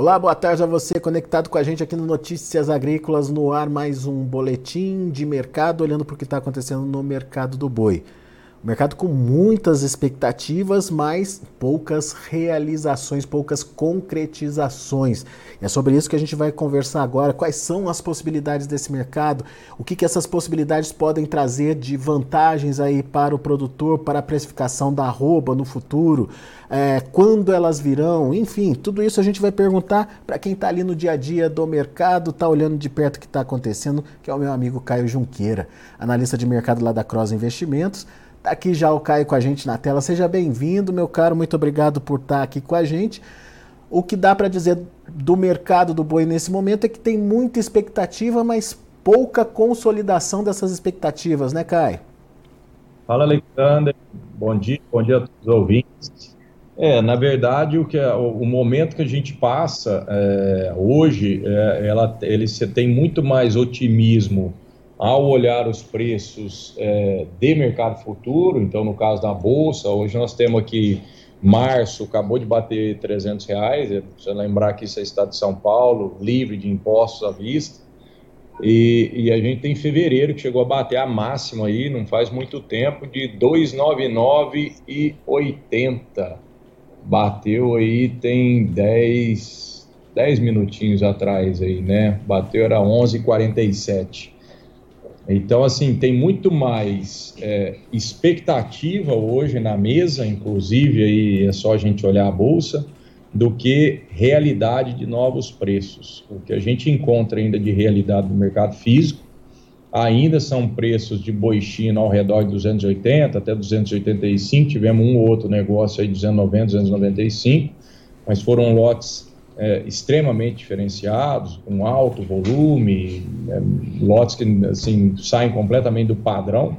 Olá, boa tarde a você conectado com a gente aqui no Notícias Agrícolas no ar, mais um boletim de mercado olhando para o que está acontecendo no mercado do boi. Mercado com muitas expectativas, mas poucas realizações, poucas concretizações. E é sobre isso que a gente vai conversar agora. Quais são as possibilidades desse mercado? O que, que essas possibilidades podem trazer de vantagens aí para o produtor, para a precificação da arroba no futuro? É, quando elas virão? Enfim, tudo isso a gente vai perguntar para quem está ali no dia a dia do mercado, está olhando de perto o que está acontecendo, que é o meu amigo Caio Junqueira, analista de mercado lá da Cross Investimentos. Tá aqui já o Caio com a gente na tela. Seja bem-vindo, meu caro. Muito obrigado por estar aqui com a gente. O que dá para dizer do mercado do boi nesse momento é que tem muita expectativa, mas pouca consolidação dessas expectativas, né, Caio? Fala, Alexander. Bom dia, bom dia a todos os ouvintes. É, na verdade, o, que é, o, momento que a gente passa é, hoje, é, ela, ele tem muito mais otimismo ao olhar os preços é, de mercado futuro, então no caso da bolsa, hoje nós temos aqui março, acabou de bater 300 reais, é, você lembrar que isso é estado de São Paulo, livre de impostos à vista, e, e, a gente tem fevereiro que chegou a bater a máxima aí, não faz muito tempo, de 299,80. Bateu aí tem 10, 10 minutinhos atrás aí, né? Bateu era 11,47. Então, assim, tem muito mais é, expectativa hoje na mesa, inclusive aí é só a gente olhar a bolsa, do que realidade de novos preços. O que a gente encontra ainda de realidade no mercado físico ainda são preços de boi chino ao redor de 280 até 285. Tivemos um ou outro negócio aí de 290, 295, mas foram lotes é, extremamente diferenciados, com alto volume, é, lotes que assim, saem completamente do padrão,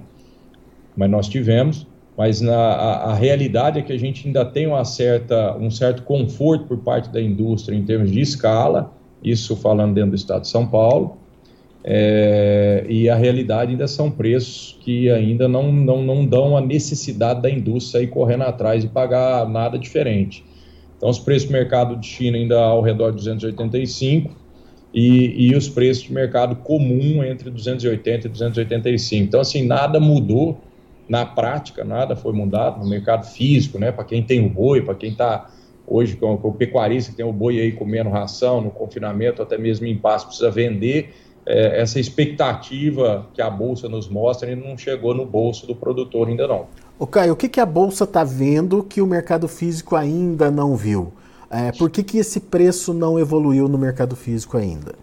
mas nós tivemos. Mas na, a, a, realidade é que a gente ainda tem uma certa, um certo conforto por parte da indústria em termos de escala, isso falando dentro do estado de São Paulo, é, e a realidade ainda são preços que ainda não, não, não dão a necessidade da indústria ir correndo atrás e pagar nada diferente. Então, os preços de mercado de China ainda ao redor de 285 e, e os preços de mercado comum entre 280 e 285. Então, assim, nada mudou na prática, nada foi mudado no mercado físico, né? Para quem tem o boi, para quem está hoje com, com, o pecuarista que tem o boi aí comendo ração no confinamento, até mesmo em paz, precisa vender. É, essa expectativa que a bolsa nos mostra não chegou no bolso do produtor ainda não. O Caio, o que, que a Bolsa está vendo que o mercado físico ainda não viu? É, por que, que esse preço não evoluiu no mercado físico ainda?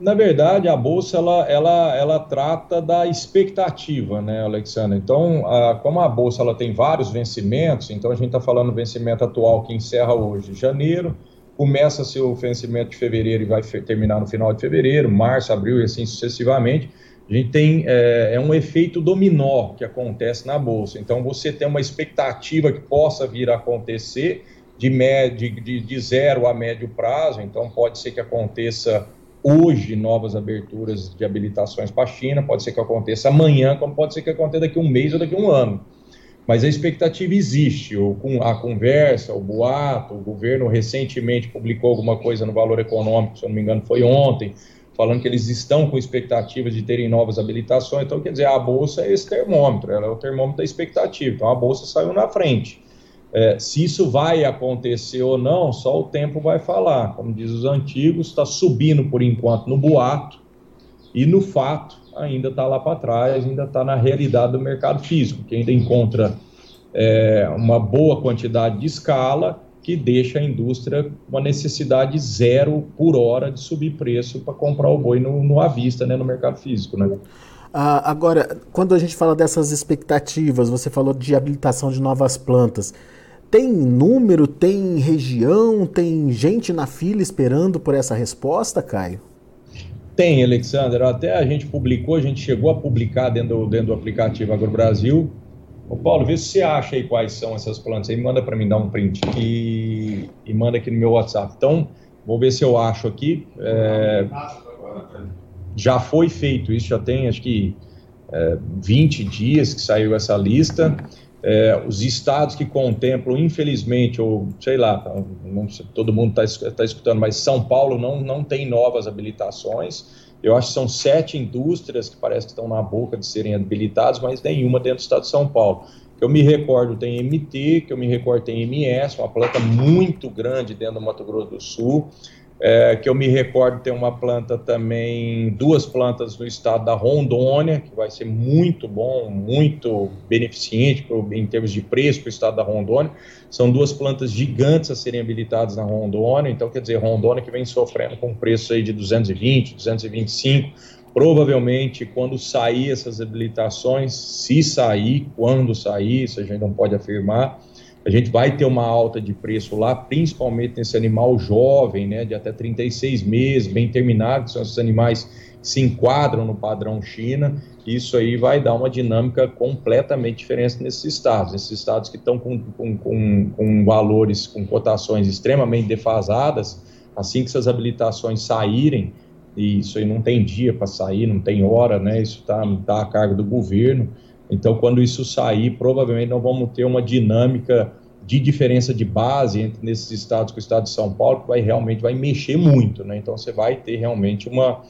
Na verdade, a bolsa ela, ela, ela trata da expectativa, né, Alexandre? Então, a, como a bolsa ela tem vários vencimentos, então a gente está falando do vencimento atual que encerra hoje, janeiro, começa seu vencimento de fevereiro e vai terminar no final de fevereiro, março, abril e assim sucessivamente. A gente tem é, é, um efeito dominó que acontece na bolsa. Então, você tem uma expectativa que possa vir a acontecer de, médio, de, de zero a médio prazo. Então, pode ser que aconteça hoje novas aberturas de habilitações para a China, pode ser que aconteça amanhã, como pode ser que aconteça daqui a um mês ou daqui a um ano. Mas a expectativa existe, a conversa, o boato, o governo recentemente publicou alguma coisa no Valor Econômico, se eu não me engano foi ontem, falando que eles estão com expectativas de terem novas habilitações. Então, quer dizer, a bolsa é esse termômetro, ela é o termômetro da expectativa. Então, a bolsa saiu na frente. É, se isso vai acontecer ou não, só o tempo vai falar. Como diz os antigos, está subindo por enquanto no boato e no fato ainda está lá para trás, ainda está na realidade do mercado físico, que ainda encontra é, uma boa quantidade de escala que deixa a indústria uma necessidade zero por hora de subir preço para comprar o boi no, no à vista, né, no mercado físico, né? Ah, agora, quando a gente fala dessas expectativas, você falou de habilitação de novas plantas. Tem número, tem região, tem gente na fila esperando por essa resposta, Caio? Tem, Alexander. Até a gente publicou, a gente chegou a publicar dentro do, dentro do aplicativo Agro Brasil Ô Paulo, vê se você acha aí quais são essas plantas aí, manda para mim dar um print e, e manda aqui no meu WhatsApp. Então, vou ver se eu acho aqui. É, já foi feito isso, já tem acho que é, 20 dias que saiu essa lista. é, os estados que contemplam, infelizmente, ou sei lá, não, todo mundo está tá escutando, mas São Paulo não, não tem novas habilitações. Eu acho que são sete indústrias que parece que estão na boca de serem habilitadas, mas nenhuma dentro do estado de São Paulo. Eu me recordo tem MT, que eu me recordo tem MS, uma planta muito grande dentro do Mato Grosso do Sul é, que eu me recordo tem uma planta também, duas plantas no estado da Rondônia, que vai ser muito bom, muito beneficente pro, em termos de preço para o estado da Rondônia. São duas plantas gigantes a serem habilitadas na Rondônia, então quer dizer, Rondônia que vem sofrendo com preço aí de 220, 225, provavelmente quando sair essas habilitações, se sair, quando sair, isso a gente não pode afirmar, a gente vai ter uma alta de preço lá, principalmente nesse animal jovem, né, de até 36 meses, bem terminado, que são esses animais que se enquadram no padrão China. Isso aí vai dar uma dinâmica completamente diferente nesses estados. Nesses estados que estão com, com, com, com valores, com cotações extremamente defasadas, assim que essas habilitações saírem, e isso aí não tem dia para sair, não tem hora, né? Isso está tá a cargo do governo. Então, quando isso sair, provavelmente nós vamos ter uma dinâmica de diferença de base entre nesses estados com o estado de São Paulo que vai realmente vai mexer muito, né? Então você vai ter realmente uma,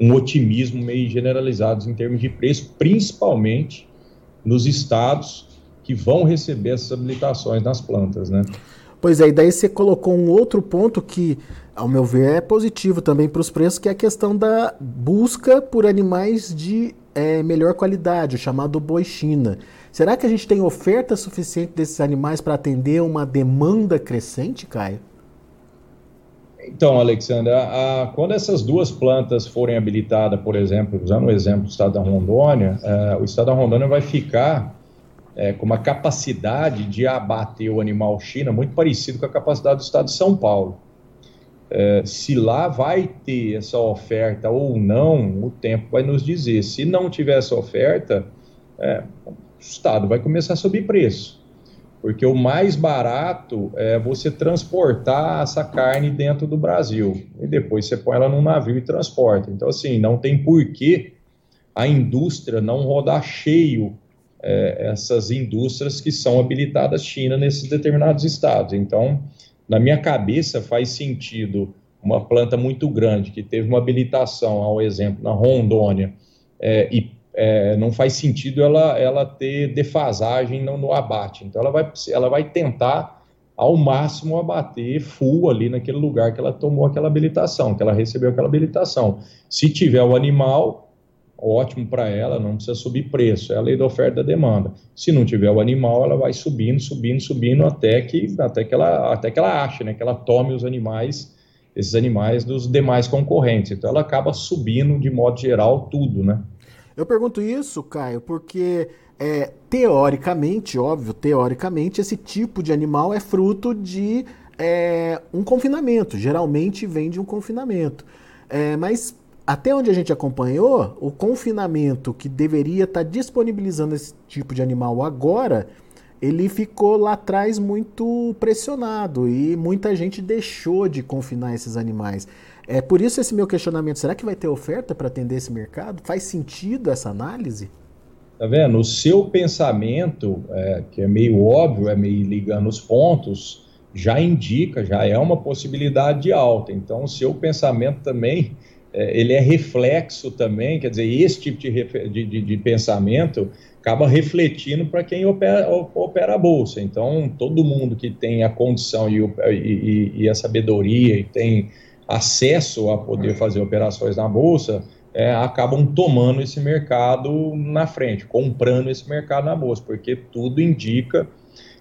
um otimismo meio generalizado em termos de preço, principalmente nos estados que vão receber essas habilitações nas plantas, né? Pois é, e daí você colocou um outro ponto que, ao meu ver, é positivo também para os preços, que é a questão da busca por animais de é, melhor qualidade, o chamado boi China. Será que a gente tem oferta suficiente desses animais para atender uma demanda crescente, Caio? Então, Alexandre, a, a, quando essas duas plantas forem habilitadas, por exemplo, usando o exemplo do estado da Rondônia, é, o estado da Rondônia vai ficar é, com uma capacidade de abater o animal China muito parecido com a capacidade do estado de São Paulo. É, se lá vai ter essa oferta ou não, o tempo vai nos dizer. Se não tiver essa oferta, é, o Estado vai começar a subir preço. Porque o mais barato é você transportar essa carne dentro do Brasil. E depois você põe ela num navio e transporta. Então, assim, não tem porquê a indústria não rodar cheio é, essas indústrias que são habilitadas China nesses determinados estados. Então, na minha cabeça faz sentido uma planta muito grande que teve uma habilitação, ao exemplo, na Rondônia, é, e é, não faz sentido ela, ela ter defasagem no, no, abate. Então, ela vai, ela vai tentar ao máximo abater full ali naquele lugar que ela tomou aquela habilitação, que ela recebeu aquela habilitação. Se tiver o animal, ótimo para ela, não precisa subir preço, é a lei da oferta e da demanda. Se não tiver o animal, ela vai subindo, subindo, subindo até que até que ela até que ela ache, né, que ela tome os animais, esses animais dos demais concorrentes. Então ela acaba subindo de modo geral tudo, né? Eu pergunto isso, Caio, porque é, teoricamente, óbvio, teoricamente, esse tipo de animal é fruto de é, um confinamento. Geralmente vem de um confinamento. É, mas até onde a gente acompanhou, o confinamento que deveria estar tá disponibilizando esse tipo de animal agora, ele ficou lá atrás muito pressionado e muita gente deixou de confinar esses animais. É por isso esse meu questionamento: será que vai ter oferta para atender esse mercado? Faz sentido essa análise? Tá vendo? O seu pensamento, é, que é meio óbvio, é meio ligando os pontos, já indica, já é uma possibilidade de alta. Então, o seu pensamento também ele é reflexo também, quer dizer, esse tipo de, de, de, de pensamento acaba refletindo para quem opera, opera, a bolsa. Então, todo mundo que tem a condição e, e, e a sabedoria e tem acesso a poder fazer operações na bolsa, é, acabam tomando esse mercado na frente, comprando esse mercado na bolsa, porque tudo indica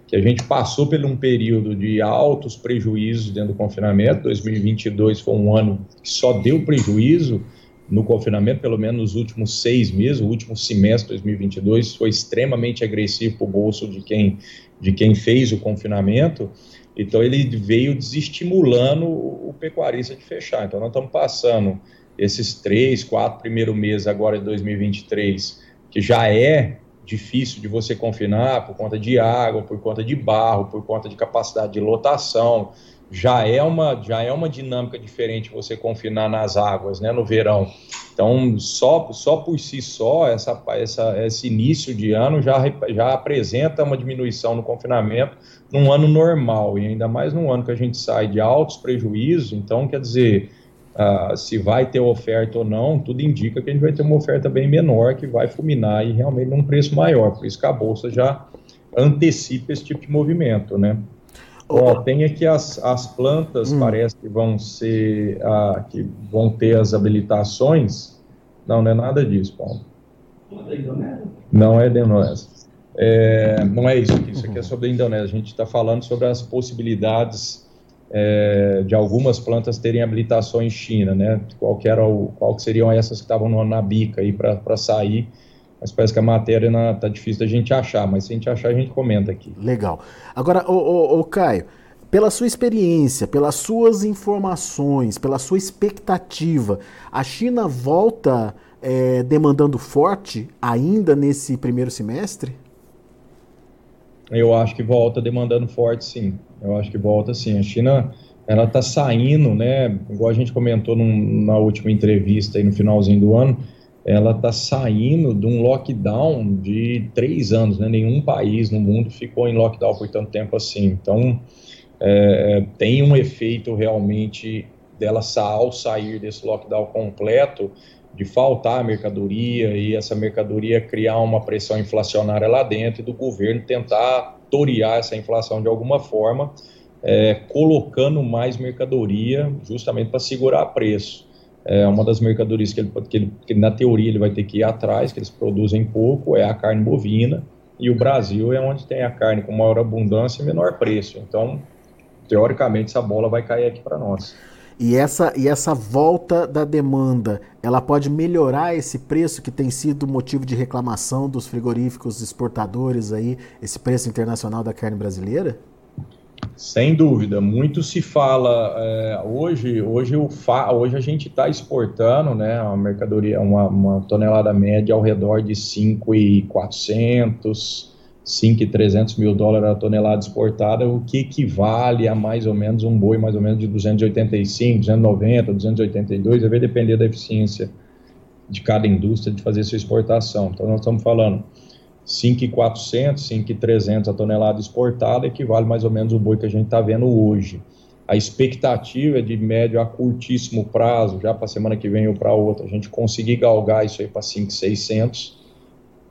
que a gente passou por um período de altos prejuízos dentro do confinamento. 2022 foi um ano que só deu prejuízo no confinamento, pelo menos nos últimos seis meses. O último semestre de 2022 foi extremamente agressivo para o bolso de quem, de quem fez o confinamento. Então, ele veio desestimulando o, pecuarista de fechar. Então, nós estamos passando esses três, quatro primeiros meses agora de 2023, que já é difícil de você confinar por conta de água, por conta de barro, por conta de capacidade de lotação. já é uma já é uma dinâmica diferente você confinar nas águas, né, no verão. Então, só, só por si só, essa, essa, esse início de ano já, já apresenta uma diminuição no confinamento num ano normal, e ainda mais num ano que a gente sai de altos prejuízos. Então, quer dizer, uh, se vai ter oferta ou não, tudo indica que a gente vai ter uma oferta bem menor, que vai fulminar e realmente num preço maior. Por isso que a Bolsa já antecipa esse tipo de movimento, né? Ó, tem aqui as, as plantas, hum. parece que vão ser, ah, que vão ter as habilitações. Não, não é nada disso, Paulo. Não é da Indonésia. É, não é isso aqui, isso aqui é sobre a Indonésia. A gente está falando sobre as possibilidades é, de algumas plantas terem habilitação em China, né? Qual que, era o, qual que seriam essas que estavam na bica aí para sair mas parece que a matéria está difícil da gente achar, mas se a gente achar, a gente comenta aqui. Legal. Agora, ô, ô, ô Caio, pela sua experiência, pelas suas informações, pela sua expectativa, a China volta é, demandando forte ainda nesse primeiro semestre? Eu acho que volta demandando forte, sim. Eu acho que volta, sim. A China, ela está saindo, né? Igual a gente comentou num, na última entrevista aí no finalzinho do ano, ela está saindo de um lockdown de três anos, né? Nenhum país no mundo ficou em lockdown por tanto tempo assim. Então, é, tem um efeito realmente dela ao sair desse lockdown completo, de faltar mercadoria e essa mercadoria criar uma pressão inflacionária lá dentro e do governo tentar torear essa inflação de alguma forma, é, colocando mais mercadoria justamente para segurar preço é uma das mercadorias que ele, que ele, que na teoria ele vai ter que ir atrás, que eles produzem pouco, é a carne bovina, e o Brasil é onde tem a carne com maior abundância e menor preço. Então, teoricamente, essa bola vai cair aqui para nós. E essa, e essa volta da demanda, ela pode melhorar esse preço que tem sido motivo de reclamação dos frigoríficos exportadores aí, esse preço internacional da carne brasileira? Sem dúvida, muito se fala é, hoje. Hoje, o fa, hoje a gente está exportando, né, uma mercadoria, uma, uma, tonelada média ao redor de 5,400, 5,300 mil dólares a tonelada exportada, o que equivale a mais ou menos um boi mais ou menos de 285, 290, 282, vai depender da eficiência de cada indústria de fazer sua exportação. Então nós estamos falando 5,400, 5,300 a tonelada exportada equivale mais ou menos o boi que a gente está vendo hoje. A expectativa é de médio a curtíssimo prazo, já para a semana que vem ou para outra, a gente conseguir galgar isso aí para 5,600.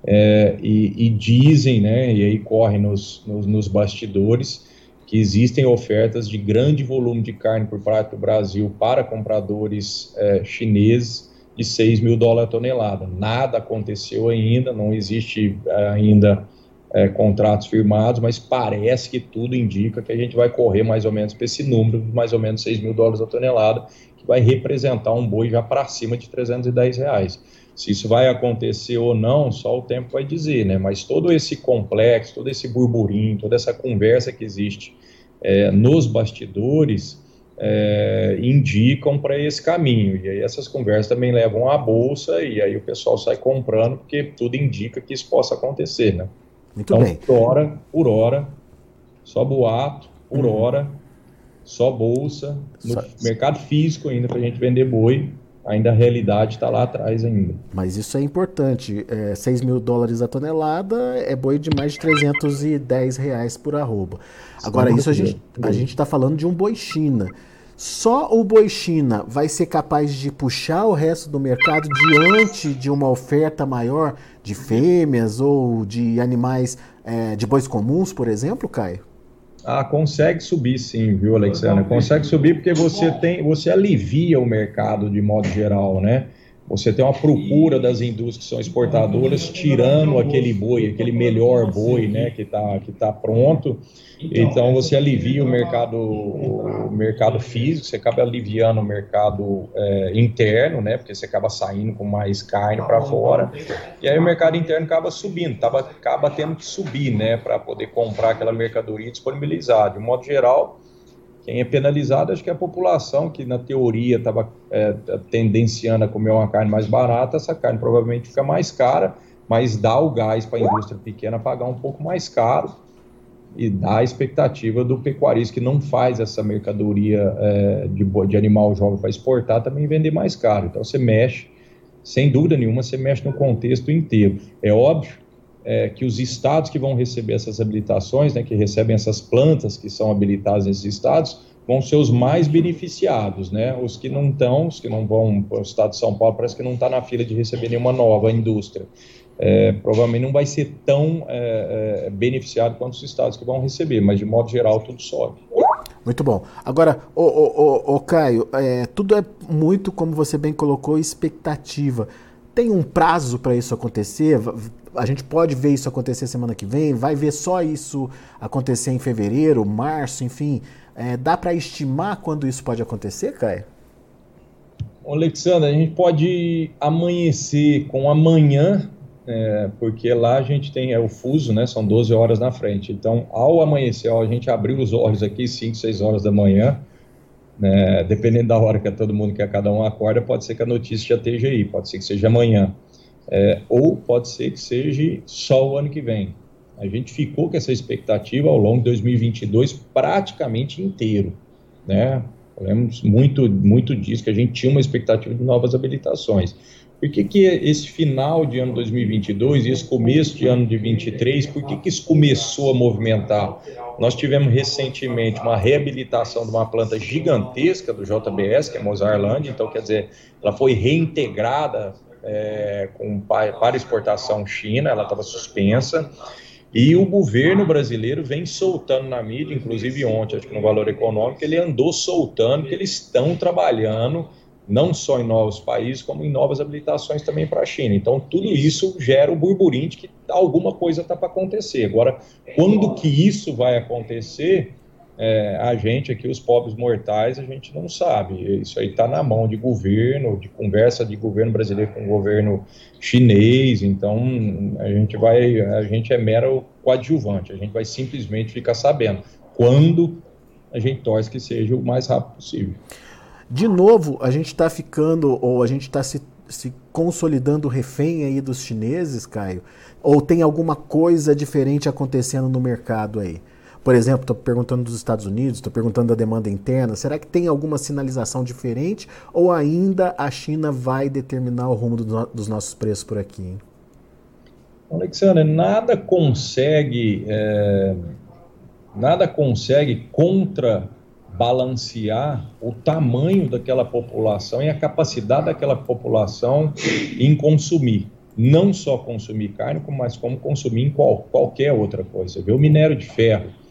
É, e, e, dizem, né, e aí corre nos, nos, nos, bastidores, que existem ofertas de grande volume de carne por parte do Brasil para compradores é, chineses de 6 mil dólares a tonelada. Nada aconteceu ainda, não existe eh, ainda é, contratos firmados, mas parece que tudo indica que a gente vai correr mais ou menos para esse número, mais ou menos 6 mil dólares a tonelada, que vai representar um boi já para cima de 310 reais. Se isso vai acontecer ou não, só o tempo vai dizer, né? Mas todo esse complexo, todo esse burburinho, toda essa conversa que existe é, nos bastidores, é, indicam para esse caminho. E aí essas conversas também levam à bolsa e aí o pessoal sai comprando porque tudo indica que isso possa acontecer, né? Muito então, bem. por hora, por hora, só boato, por uhum. hora, só bolsa, no só... mercado físico ainda para a gente vender boi, ainda a realidade está lá atrás ainda. Mas isso é importante, é, 6 mil dólares a tonelada é boi de mais de 310 reais por arroba. Agora, isso a gente a está falando de um boi China. Só o boi China vai ser capaz de puxar o resto do mercado diante de uma oferta maior de fêmeas ou de animais é, de bois comuns, por exemplo, Caio? Ah, consegue subir sim, viu, Alexandre? Consegue subir porque você tem, você alivia o mercado de modo geral, né? Você tem uma procura das indústrias que são exportadoras tirando aquele boi, aquele melhor boi, né, que está que tá pronto. Então você alivia o mercado, o mercado físico, você acaba aliviando o mercado é, interno, né, porque você acaba saindo com mais carne para fora. E aí o mercado interno acaba subindo, tava, acaba tendo que subir, né, para poder comprar aquela mercadoria disponibilizada. De modo geral, quem é penalizado acho que é a população, que na teoria estava é, tendenciando a comer uma carne mais barata, essa carne provavelmente fica mais cara, mas dá o gás para a indústria pequena pagar um pouco mais caro. e dá a expectativa do pecuarista que não faz essa mercadoria é, de, de animal jovem para exportar também vender mais caro. Então você mexe, sem dúvida nenhuma, você mexe no contexto inteiro. É óbvio é, que os estados que vão receber essas habilitações, né, que recebem essas plantas que são habilitadas nesses estados, vão ser os mais beneficiados, né? Os que não estão, os que não vão para o estado de São Paulo, parece que não está na fila de receber nenhuma nova indústria é, provavelmente não vai ser tão é, é, beneficiado quanto os estados que vão receber, mas de modo geral tudo sobe. Muito bom. Agora, o, Caio, é, tudo é muito, como você bem colocou, expectativa. Tem um prazo para isso acontecer? A gente pode ver isso acontecer semana que vem? Vai ver só isso acontecer em fevereiro, março, enfim? É, dá para estimar quando isso pode acontecer, Caio? Alexandre, a gente pode amanhecer com amanhã é, porque lá a gente tem é, o fuso, né, são 12 horas na frente. Então, ao amanhecer, ao a gente abrir os olhos aqui, 5, 6 horas da manhã, né, dependendo da hora que todo mundo quer, cada um acorda, pode ser que a notícia já esteja aí, pode ser que seja amanhã, é, ou pode ser que seja só o ano que vem. A gente ficou com essa expectativa ao longo de 2022 praticamente inteiro, né? Falamos muito, muito disso, que a gente tinha uma expectativa de novas habilitações. Por que, que esse final de ano 2022 e esse começo de ano de 2023, por que, que isso começou a movimentar? Nós tivemos recentemente uma reabilitação de uma planta gigantesca do JBS, que é Mozarland, então quer dizer, ela foi reintegrada é, com, para exportação China, ela estava suspensa. E o governo brasileiro vem soltando na mídia, inclusive ontem, acho que no Valor Econômico, ele andou soltando que eles estão trabalhando não só em novos países, como em novas habilitações também para a China. Então, tudo isso gera o burburinho de que alguma coisa está para acontecer. Agora, quando que isso vai acontecer, é, a gente aqui, os pobres mortais, a gente não sabe. Isso aí está na mão de governo, de conversa de governo brasileiro com governo chinês. Então, a gente vai, a gente é mero coadjuvante. A gente vai simplesmente ficar sabendo quando a gente torce que seja o mais rápido possível. De novo, a gente está ficando, ou a gente está se, se consolidando refém aí dos chineses, Caio? Ou tem alguma coisa diferente acontecendo no mercado aí? Por exemplo, estou perguntando dos Estados Unidos, estou perguntando da demanda interna. Será que tem alguma sinalização diferente ou ainda a China vai determinar o rumo do, dos nossos preços por aqui? Hein? Alexandre, nada consegue, é, nada consegue contra balancear o tamanho daquela população e a capacidade daquela população em consumir. Não só consumir carne, mas como consumir qual, qualquer outra coisa. Viu? O minério de ferro.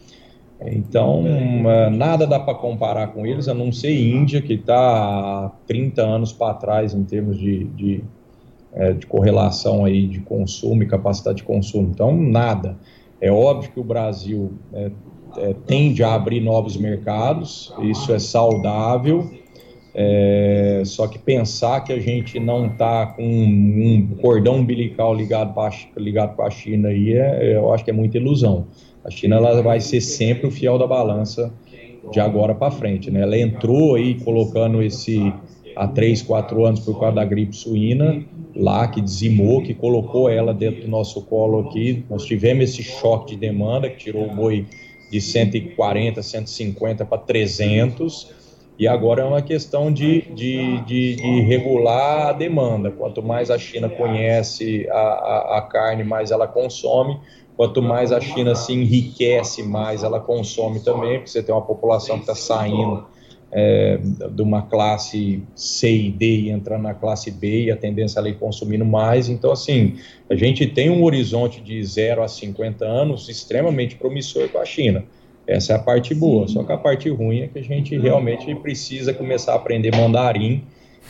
Então, uh, nada dá para comparar com eles, a não ser Índia, que está há 30 anos para trás em termos de, de, é, de correlação aí de consumo e capacidade de consumo. Então, nada. É óbvio que o Brasil é, é, tende a abrir novos mercados, isso é saudável. É, só que pensar que a gente não está com um cordão umbilical ligado para ligado a China aí, é, eu acho que é muita ilusão. A China ela vai ser sempre o fiel da balança de agora para frente. Né? Ela entrou aí colocando esse há três, quatro anos por causa da gripe suína lá que dizimou, que colocou ela dentro do nosso colo aqui. Nós tivemos esse choque de demanda que tirou o boi de 140, 150 para 300, e agora é uma questão de, de, de, de, regular a demanda. Quanto mais a China conhece a, a, a, carne, mais ela consome. Quanto mais a China se enriquece, mais ela consome também, porque você tem uma população que está saindo é, de uma classe C e D e entrando na classe B e a tendência a ir consumindo mais. Então, assim, a gente tem um horizonte de 0 a 50 anos extremamente promissor com a China. Essa é a parte boa, só que a parte ruim é que a gente realmente precisa começar a aprender mandarim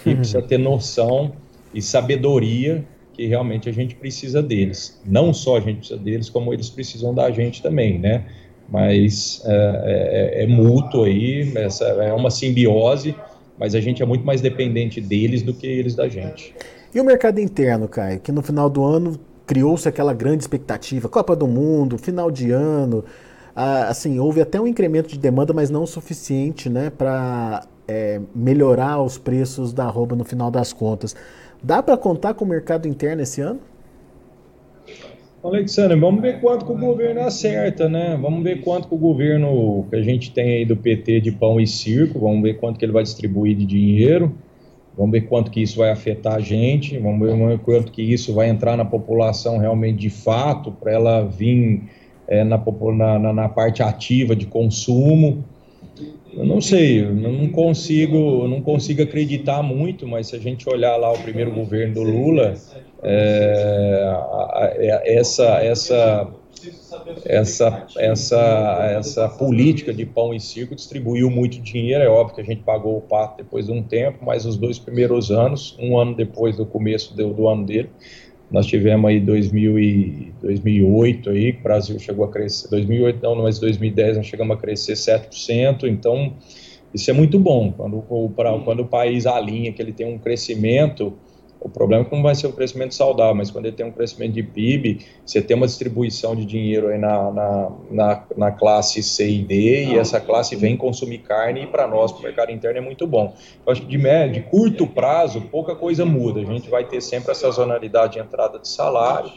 e uhum. precisa ter noção e sabedoria que realmente a gente precisa deles. Não só a gente precisa deles, como eles precisam da gente também, né? mas é, é, é mútuo aí, essa é uma simbiose, mas a gente é muito mais dependente deles do que eles da gente. E o mercado interno, Caio, que no final do ano criou-se aquela grande expectativa, Copa do Mundo, final de ano, ah, assim, houve até um incremento de demanda, mas não o suficiente, né, para é, melhorar os preços da arroba no final das contas. Dá para contar com o mercado interno esse ano? Alexandre, vamos ver quanto que o governo acerta, né? Vamos ver quanto que o governo que a gente tem aí do PT de pão e circo, vamos ver quanto que ele vai distribuir de dinheiro, vamos ver quanto que isso vai afetar a gente, vamos ver quanto que isso vai entrar na população realmente de fato, para ela vir é, na, na, na parte ativa de consumo. Eu não sei, eu não consigo, não consigo acreditar muito, mas se a gente olhar lá o primeiro governo do Lula, é, é, essa, essa, essa, essa, essa política de pão e circo distribuiu muito dinheiro. É óbvio que a gente pagou o pato depois de um tempo, mas os dois primeiros anos, um ano depois do começo do, do ano dele, nós tivemos aí 2000 e 2008 aí, o Brasil chegou a crescer, 2008 não, mas 2010 nós chegamos a crescer 7%, então isso é muito bom, quando, quando o país alinha que ele tem um crescimento, o problema é não vai ser um crescimento saudável, mas quando ele tem um crescimento de PIB, você tem uma distribuição de dinheiro aí na, na, na, na classe C e D, e essa classe vem consumir carne, e para nós, para o mercado interno, é muito bom. Eu acho que de, médio, de curto prazo, pouca coisa muda. A gente vai ter sempre essa sazonalidade de entrada de salário,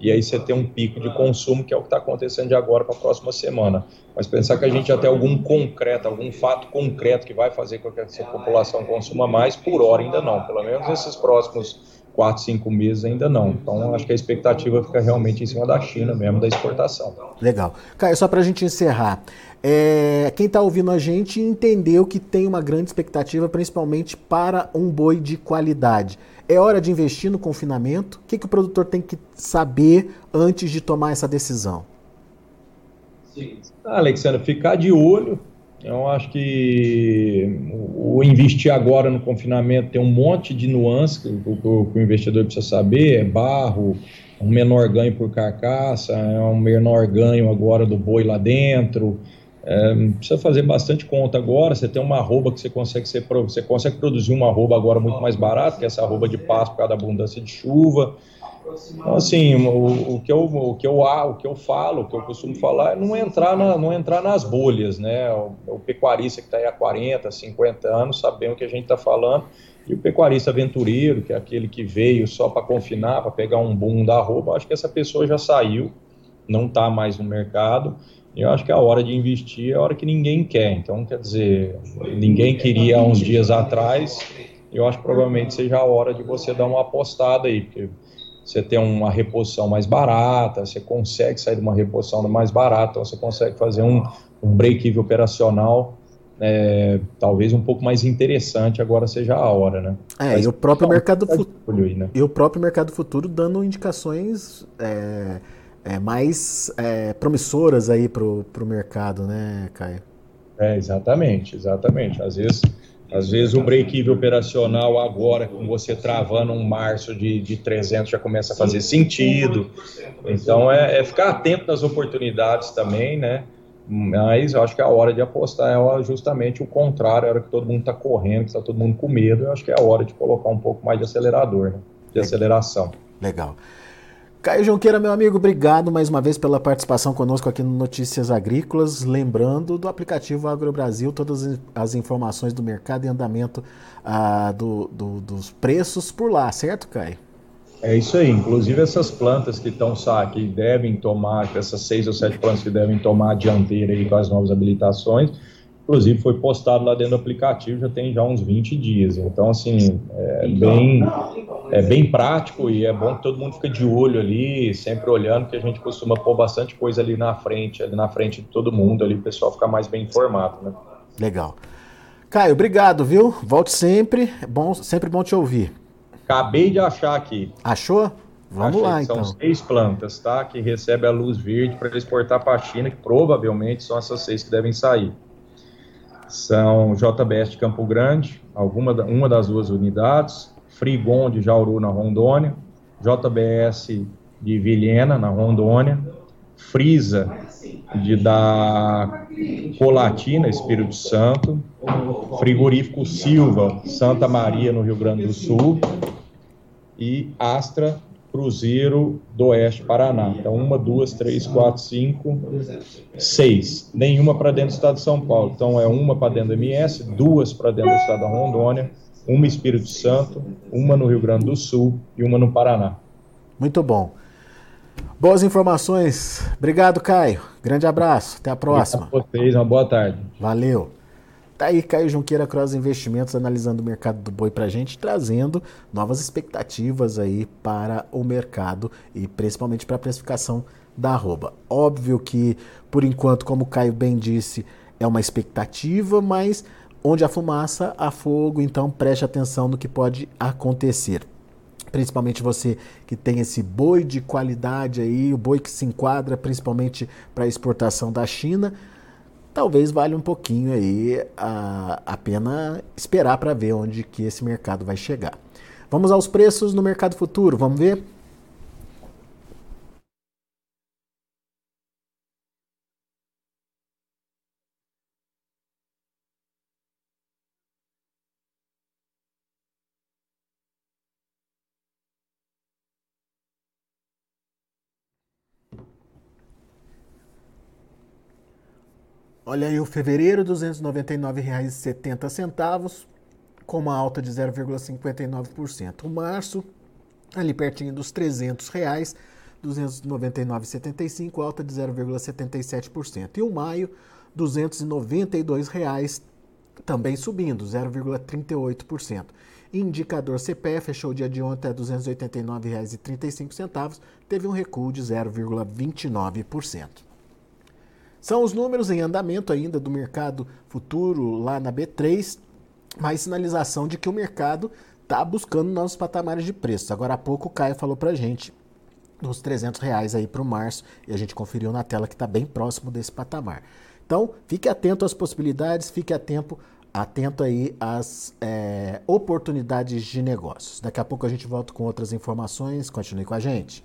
e aí você tem um pico de consumo, que é o que está acontecendo de agora para a próxima semana. Mas pensar que a gente já tem algum concreto, algum fato concreto que vai fazer com que essa população consuma mais, por hora ainda não. Pelo menos nesses próximos quatro, cinco meses ainda não. Então, acho que a expectativa fica realmente em cima da China mesmo, da exportação. Legal. Caio, só para a gente encerrar, é, quem está ouvindo a gente entendeu que tem uma grande expectativa, principalmente para um boi de qualidade. É hora de investir no confinamento? O que, que o produtor tem que saber antes de tomar essa decisão? Sim. Ah, Alexandre, ficar de olho. Eu acho que o investir agora no confinamento tem um monte de nuances que, que, que o investidor precisa saber. É barro, um menor ganho por carcaça, é um menor ganho agora do boi lá dentro. É, precisa fazer bastante conta agora. Você tem uma arroba que você consegue ser, você consegue produzir uma arroba agora muito mais barata, que é essa arroba de pasto por causa da abundância de chuva. Então, assim, o, o, que eu, o, que eu, o que eu falo, o que eu costumo falar é não entrar, na, não entrar nas bolhas, né? O, o pecuarista que está aí há 40, 50 anos, sabendo o que a gente está falando, e o pecuarista aventureiro, que é aquele que veio só para confinar, para pegar um boom da arroba, acho que essa pessoa já saiu, não está mais no mercado, eu acho que é a hora de investir é a hora que ninguém quer. Então, quer dizer, ninguém queria há uns dias atrás. Eu acho que provavelmente seja a hora de você dar uma apostada aí, porque você tem uma reposição mais barata, você consegue sair de uma reposição mais barata, você consegue fazer um, um break-even operacional é, talvez um pouco mais interessante agora seja a hora, né? É, Mas, e o próprio mercado futuro, né? e o próprio mercado futuro dando indicações é, é, mais é, promissoras aí para o mercado, né, Caio? É, exatamente, exatamente. Às vezes, às vezes o break-even operacional agora, com você travando um março de, de 300, já começa a fazer sentido. Então, é, é ficar atento nas oportunidades também, né? Mas eu acho que é a hora de apostar é justamente o contrário, é a hora que todo mundo está correndo, que está todo mundo com medo, eu acho que é a hora de colocar um pouco mais de acelerador, né? de aceleração. Legal. Caio Junqueira, meu amigo, obrigado mais uma vez pela participação conosco aqui no Notícias Agrícolas. Lembrando do aplicativo Agro Brasil, todas as informações do mercado e andamento ah, do, do, dos preços por lá, certo, Caio? É isso aí. Inclusive essas plantas que estão que devem tomar, essas seis ou sete plantas que devem tomar a dianteira aí com as novas habilitações, inclusive foi postado lá dentro do aplicativo já tem já uns 20 dias. Então, assim, é bem, é bem prático e é bom que todo mundo fique de olho ali, sempre olhando, que a gente costuma pôr bastante coisa ali na frente, ali na frente de todo mundo, ali o pessoal ficar mais bem informado, né? Legal. Caio, obrigado, viu? Volte sempre, é bom, sempre bom te ouvir. Acabei de achar aqui. Achou? Vamos Achei, lá, então. São seis plantas, tá? Que recebem a luz verde para exportar para a China, que provavelmente são essas seis que devem sair são JBS de Campo Grande, alguma, uma das duas unidades, Frigon de Jauru, na Rondônia, JBS de Vilhena, na Rondônia, Frisa de da Colatina, Espírito Santo, Frigorífico Silva, Santa Maria, no Rio Grande do Sul, e Astra Cruzeiro do Oeste Paraná. Então, uma, duas, três, quatro, cinco, seis. Nenhuma para dentro do estado de São Paulo. Então, é uma para dentro do MS, duas para dentro do estado da Rondônia, uma Espírito Santo, uma no Rio Grande do Sul e uma no Paraná. Muito bom. Boas informações. Obrigado, Caio. Grande abraço. Até a próxima. Obrigado a vocês. Uma boa tarde. Valeu. Tá aí Caio Junqueira Cross Investimentos analisando o mercado do boi para gente, trazendo novas expectativas aí para o mercado e principalmente para a precificação da arroba. Óbvio que, por enquanto, como o Caio bem disse, é uma expectativa, mas onde há fumaça, há fogo, então preste atenção no que pode acontecer. Principalmente você que tem esse boi de qualidade aí, o boi que se enquadra principalmente para exportação da China talvez valha um pouquinho aí a, a pena esperar para ver onde que esse mercado vai chegar. Vamos aos preços no mercado futuro, vamos ver? Olha aí o fevereiro, R$ 299,70, com uma alta de 0,59%. O março, ali pertinho dos 300 reais, 299,75, alta de 0,77%. E o maio, 292 reais, também subindo, 0,38%. Indicador CPE fechou o dia de ontem a R$ 289,35, teve um recuo de 0,29%. São os números em andamento ainda do mercado futuro lá na B3, mais sinalização de que o mercado está buscando novos patamares de preço. Agora há pouco o Caio falou para gente dos 300 reais aí para o março e a gente conferiu na tela que está bem próximo desse patamar. Então, fique atento às possibilidades, fique atento, atento aí às é, oportunidades de negócios. Daqui a pouco a gente volta com outras informações. Continue com a gente.